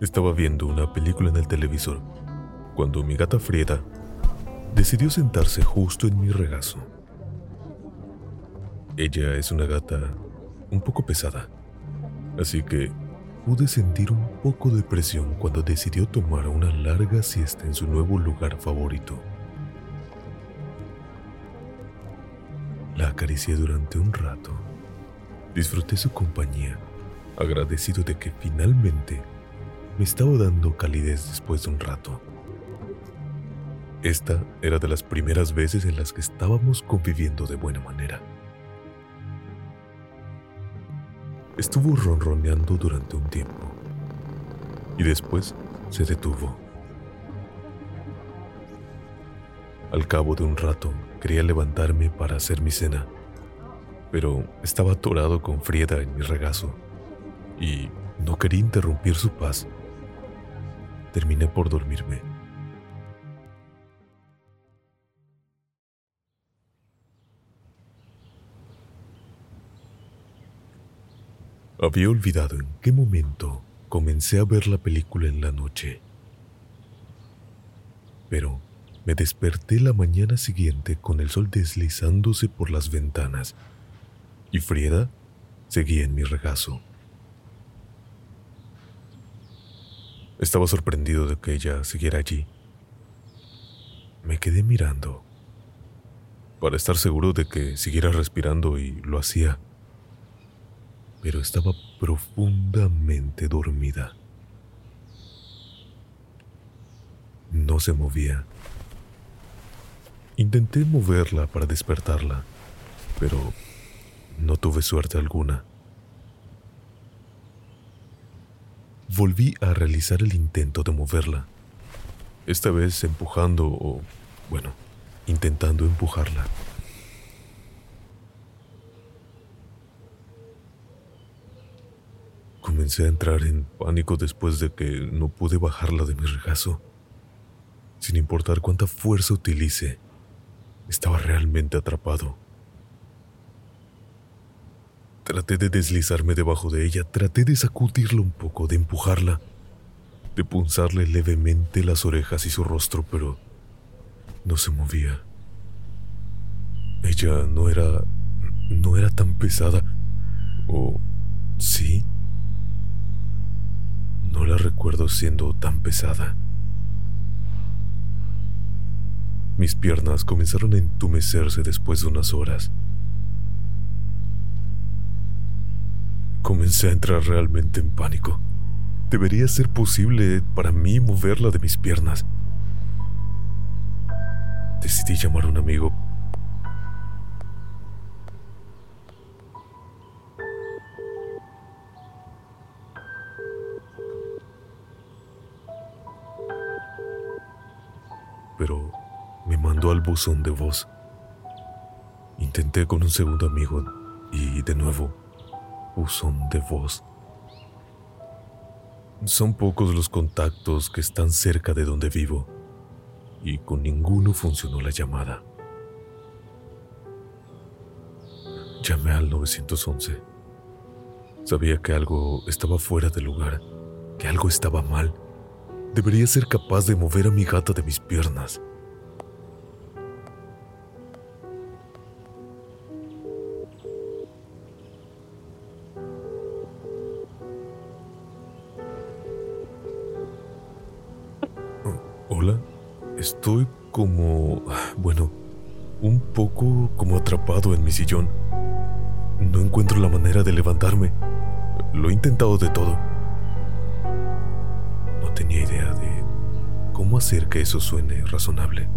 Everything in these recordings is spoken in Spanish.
Estaba viendo una película en el televisor cuando mi gata Frieda decidió sentarse justo en mi regazo. Ella es una gata un poco pesada, así que pude sentir un poco de presión cuando decidió tomar una larga siesta en su nuevo lugar favorito. La acaricié durante un rato. Disfruté su compañía, agradecido de que finalmente me estaba dando calidez después de un rato. Esta era de las primeras veces en las que estábamos conviviendo de buena manera. Estuvo ronroneando durante un tiempo y después se detuvo. Al cabo de un rato quería levantarme para hacer mi cena, pero estaba atorado con Frieda en mi regazo y no quería interrumpir su paz. Terminé por dormirme. Había olvidado en qué momento comencé a ver la película en la noche. Pero me desperté la mañana siguiente con el sol deslizándose por las ventanas y Frieda seguía en mi regazo. Estaba sorprendido de que ella siguiera allí. Me quedé mirando para estar seguro de que siguiera respirando y lo hacía pero estaba profundamente dormida. No se movía. Intenté moverla para despertarla, pero no tuve suerte alguna. Volví a realizar el intento de moverla, esta vez empujando o, bueno, intentando empujarla. Comencé a entrar en pánico después de que no pude bajarla de mi regazo. Sin importar cuánta fuerza utilice, estaba realmente atrapado. Traté de deslizarme debajo de ella, traté de sacudirla un poco, de empujarla, de punzarle levemente las orejas y su rostro, pero no se movía. Ella no era... no era tan pesada. ¿O sí? No la recuerdo siendo tan pesada. Mis piernas comenzaron a entumecerse después de unas horas. Comencé a entrar realmente en pánico. Debería ser posible para mí moverla de mis piernas. Decidí llamar a un amigo pero me mandó al buzón de voz. Intenté con un segundo amigo y de nuevo, buzón de voz. Son pocos los contactos que están cerca de donde vivo y con ninguno funcionó la llamada. Llamé al 911. Sabía que algo estaba fuera de lugar, que algo estaba mal Debería ser capaz de mover a mi gata de mis piernas. Estoy como... bueno, un poco como atrapado en mi sillón. No encuentro la manera de levantarme. Lo he intentado de todo tenía idea de cómo hacer que eso suene razonable.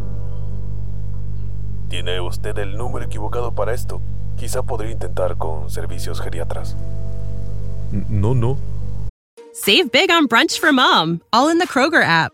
Tiene usted el número equivocado para esto. Quizá podría intentar con servicios geriatras. No, no. Save big on brunch for mom, all in the Kroger app.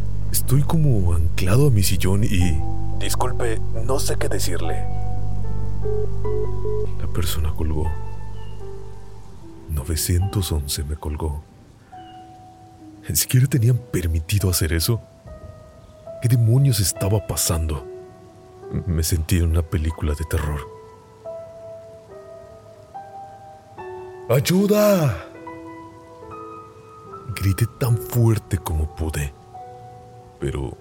Estoy como anclado a mi sillón y... Disculpe, no sé qué decirle. La persona colgó. 911 me colgó. ¿Ni siquiera tenían permitido hacer eso? ¿Qué demonios estaba pasando? Me sentí en una película de terror. ¡Ayuda! Grité tan fuerte como pude, pero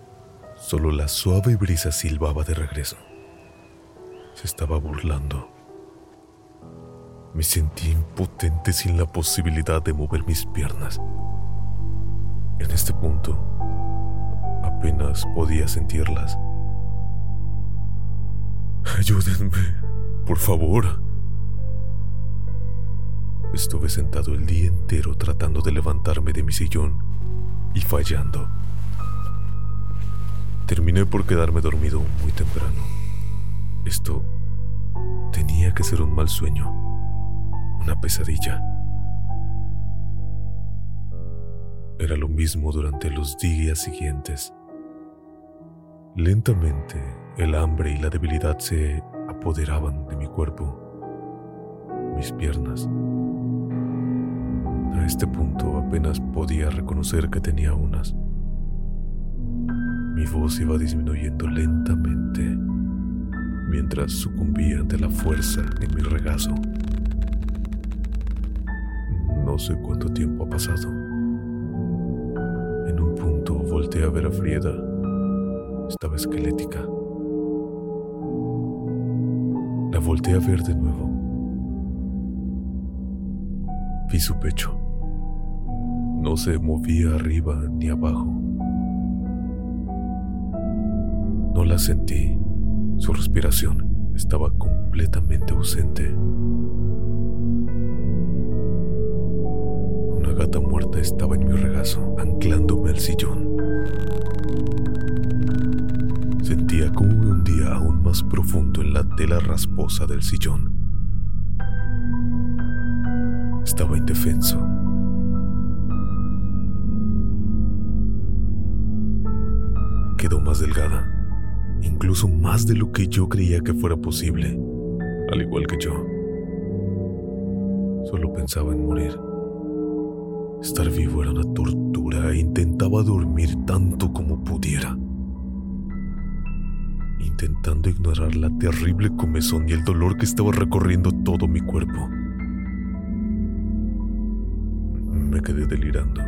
solo la suave brisa silbaba de regreso. Se estaba burlando. Me sentí impotente sin la posibilidad de mover mis piernas. En este punto, apenas podía sentirlas. Ayúdenme, por favor. Estuve sentado el día entero tratando de levantarme de mi sillón y fallando. Terminé por quedarme dormido muy temprano. Esto tenía que ser un mal sueño, una pesadilla. Era lo mismo durante los días siguientes. Lentamente, el hambre y la debilidad se apoderaban de mi cuerpo, mis piernas. A este punto apenas podía reconocer que tenía unas. Mi voz iba disminuyendo lentamente mientras sucumbía ante la fuerza en mi regazo. No sé cuánto tiempo ha pasado volteé a ver a Frieda. Estaba esquelética. La volteé a ver de nuevo. Vi su pecho. No se movía arriba ni abajo. La sentí. Su respiración estaba completamente ausente. Una gata muerta estaba en mi regazo, anclándome al sillón. Sentía como me hundía aún más profundo en la tela rasposa del sillón. Estaba indefenso. Quedó más delgada, incluso más de lo que yo creía que fuera posible, al igual que yo. Solo pensaba en morir. Estar vivo era una tortura e intentaba dormir tanto como pudiera intentando ignorar la terrible comezón y el dolor que estaba recorriendo todo mi cuerpo. Me quedé delirando.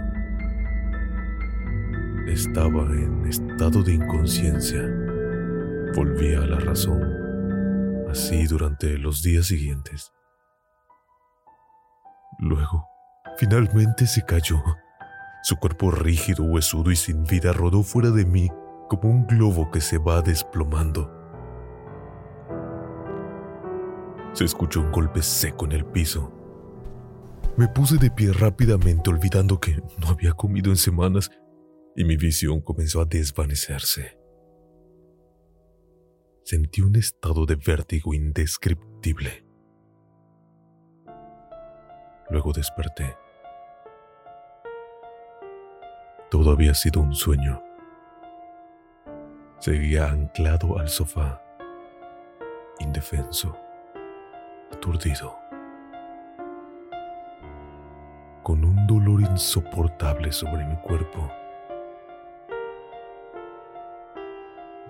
Estaba en estado de inconsciencia. Volví a la razón, así durante los días siguientes. Luego, finalmente se cayó. Su cuerpo rígido, huesudo y sin vida rodó fuera de mí como un globo que se va desplomando. Se escuchó un golpe seco en el piso. Me puse de pie rápidamente olvidando que no había comido en semanas y mi visión comenzó a desvanecerse. Sentí un estado de vértigo indescriptible. Luego desperté. Todo había sido un sueño. Seguía anclado al sofá, indefenso, aturdido, con un dolor insoportable sobre mi cuerpo.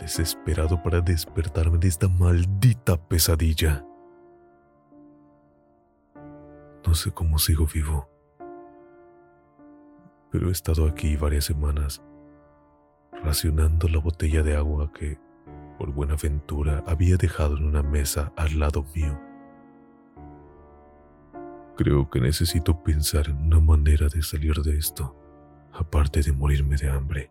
Desesperado para despertarme de esta maldita pesadilla. No sé cómo sigo vivo, pero he estado aquí varias semanas racionando la botella de agua que, por buena ventura, había dejado en una mesa al lado mío Creo que necesito pensar en una manera de salir de esto, aparte de morirme de hambre.